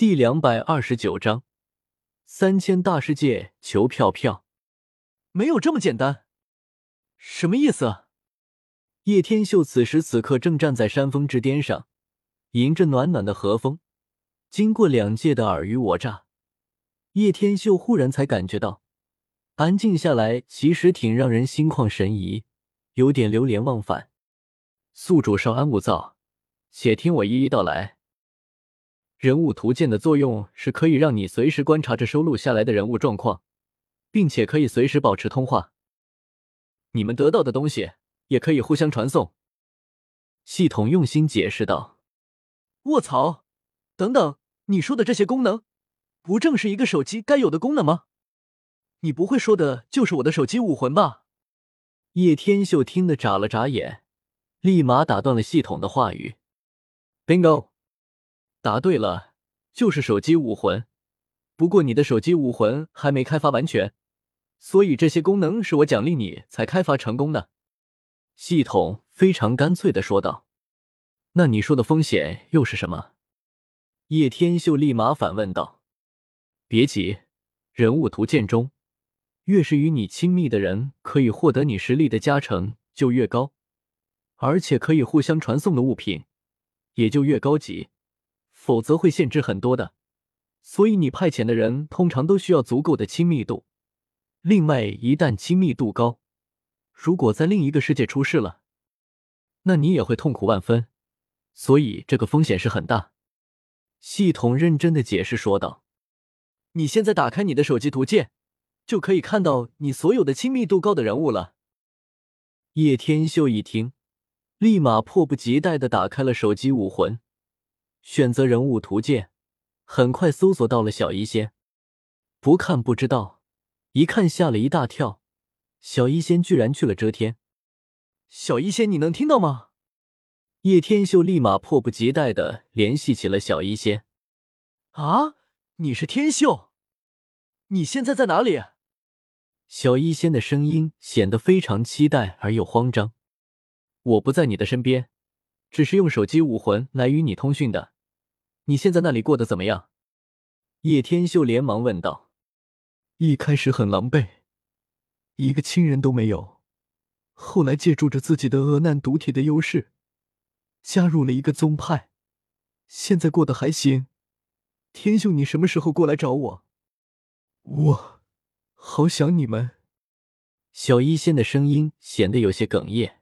第两百二十九章，三千大世界求票票，没有这么简单，什么意思？叶天秀此时此刻正站在山峰之巅上，迎着暖暖的和风，经过两界的尔虞我诈，叶天秀忽然才感觉到，安静下来其实挺让人心旷神怡，有点流连忘返。宿主稍安勿躁，且听我一一道来。人物图鉴的作用是可以让你随时观察着收录下来的人物状况，并且可以随时保持通话。你们得到的东西也可以互相传送。系统用心解释道：“卧槽！等等，你说的这些功能，不正是一个手机该有的功能吗？你不会说的就是我的手机武魂吧？”叶天秀听得眨了眨眼，立马打断了系统的话语：“Bingo！” 答对了，就是手机武魂。不过你的手机武魂还没开发完全，所以这些功能是我奖励你才开发成功的。系统非常干脆的说道。那你说的风险又是什么？叶天秀立马反问道。别急，人物图鉴中，越是与你亲密的人，可以获得你实力的加成就越高，而且可以互相传送的物品也就越高级。否则会限制很多的，所以你派遣的人通常都需要足够的亲密度。另外，一旦亲密度高，如果在另一个世界出事了，那你也会痛苦万分。所以这个风险是很大。系统认真的解释说道：“你现在打开你的手机图鉴，就可以看到你所有的亲密度高的人物了。”叶天秀一听，立马迫不及待的打开了手机武魂。选择人物图鉴，很快搜索到了小医仙。不看不知道，一看吓了一大跳。小医仙居然去了遮天。小医仙，你能听到吗？叶天秀立马迫不及待的联系起了小医仙。啊，你是天秀？你现在在哪里？小医仙的声音显得非常期待而又慌张。我不在你的身边。只是用手机武魂来与你通讯的，你现在那里过得怎么样？叶天秀连忙问道。一开始很狼狈，一个亲人都没有。后来借助着自己的恶难毒体的优势，加入了一个宗派，现在过得还行。天秀，你什么时候过来找我？我好想你们。小医仙的声音显得有些哽咽。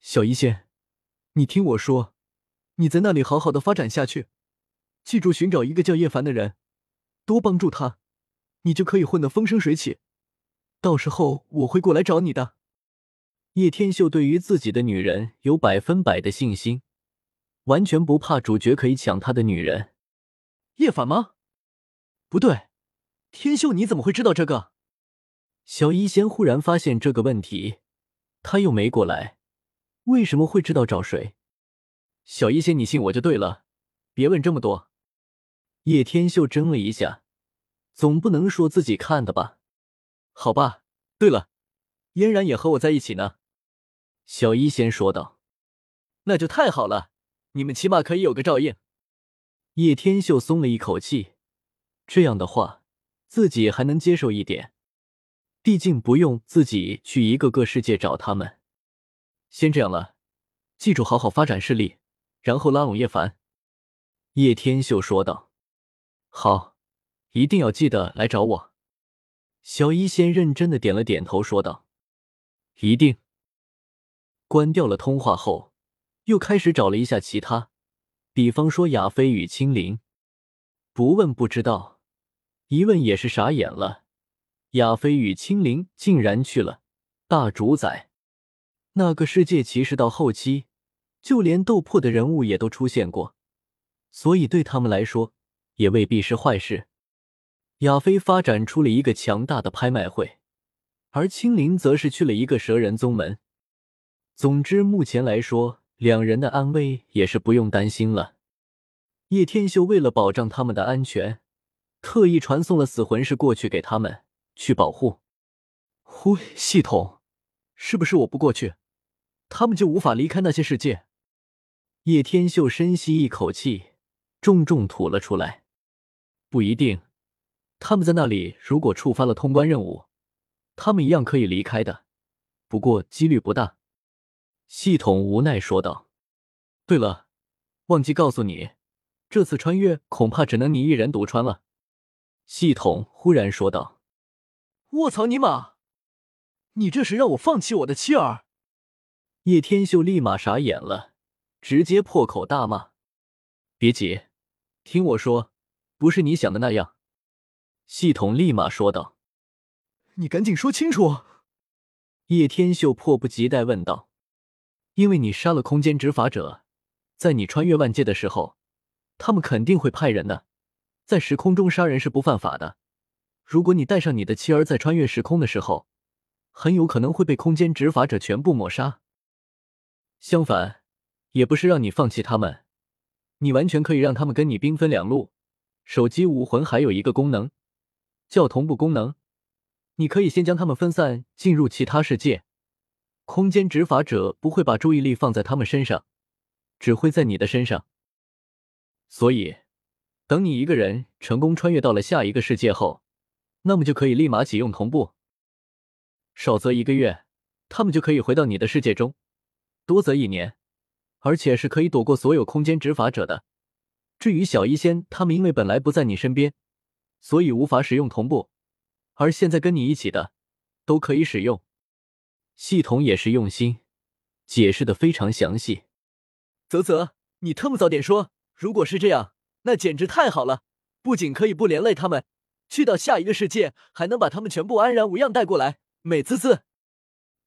小医仙。你听我说，你在那里好好的发展下去，记住寻找一个叫叶凡的人，多帮助他，你就可以混得风生水起。到时候我会过来找你的。叶天秀对于自己的女人有百分百的信心，完全不怕主角可以抢他的女人。叶凡吗？不对，天秀你怎么会知道这个？小医仙忽然发现这个问题，他又没过来。为什么会知道找谁？小医仙，你信我就对了，别问这么多。叶天秀怔了一下，总不能说自己看的吧？好吧。对了，嫣然也和我在一起呢。小医仙说道。那就太好了，你们起码可以有个照应。叶天秀松了一口气，这样的话，自己还能接受一点，毕竟不用自己去一个个世界找他们。先这样了，记住好好发展势力，然后拉拢叶凡。”叶天秀说道。“好，一定要记得来找我。”小医仙认真的点了点头，说道：“一定。”关掉了通话后，又开始找了一下其他，比方说亚飞与青灵。不问不知道，一问也是傻眼了。亚飞与青灵竟然去了大主宰。那个世界其实到后期，就连斗破的人物也都出现过，所以对他们来说也未必是坏事。亚飞发展出了一个强大的拍卖会，而青灵则是去了一个蛇人宗门。总之，目前来说，两人的安危也是不用担心了。叶天秀为了保障他们的安全，特意传送了死魂师过去给他们去保护。呼，系统，是不是我不过去？他们就无法离开那些世界。叶天秀深吸一口气，重重吐了出来。不一定。他们在那里如果触发了通关任务，他们一样可以离开的，不过几率不大。系统无奈说道：“对了，忘记告诉你，这次穿越恐怕只能你一人独穿了。”系统忽然说道：“卧槽你妈！你这是让我放弃我的妻儿？”叶天秀立马傻眼了，直接破口大骂：“别急，听我说，不是你想的那样。”系统立马说道：“你赶紧说清楚！”叶天秀迫不及待问道：“因为你杀了空间执法者，在你穿越万界的时候，他们肯定会派人的。在时空中杀人是不犯法的。如果你带上你的妻儿在穿越时空的时候，很有可能会被空间执法者全部抹杀。”相反，也不是让你放弃他们，你完全可以让他们跟你兵分两路。手机武魂还有一个功能，叫同步功能，你可以先将他们分散进入其他世界，空间执法者不会把注意力放在他们身上，只会在你的身上。所以，等你一个人成功穿越到了下一个世界后，那么就可以立马启用同步，少则一个月，他们就可以回到你的世界中。多则一年，而且是可以躲过所有空间执法者的。至于小医仙他们，因为本来不在你身边，所以无法使用同步，而现在跟你一起的，都可以使用。系统也是用心，解释的非常详细。啧啧，你特么早点说！如果是这样，那简直太好了，不仅可以不连累他们，去到下一个世界，还能把他们全部安然无恙带过来，美滋滋！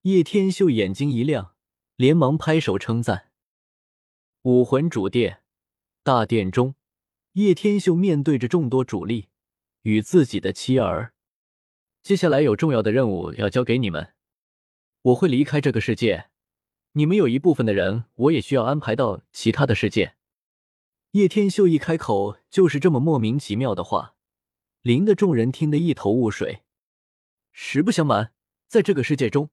叶天秀眼睛一亮。连忙拍手称赞。武魂主殿大殿中，叶天秀面对着众多主力与自己的妻儿，接下来有重要的任务要交给你们。我会离开这个世界，你们有一部分的人，我也需要安排到其他的世界。叶天秀一开口就是这么莫名其妙的话，林的众人听得一头雾水。实不相瞒，在这个世界中。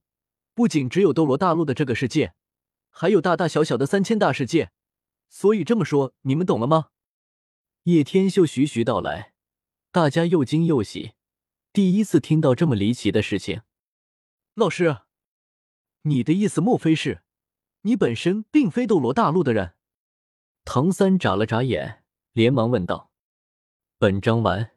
不仅只有斗罗大陆的这个世界，还有大大小小的三千大世界，所以这么说，你们懂了吗？叶天秀徐徐道来，大家又惊又喜，第一次听到这么离奇的事情。老师，你的意思莫非是，你本身并非斗罗大陆的人？唐三眨了眨眼，连忙问道：“本章完。”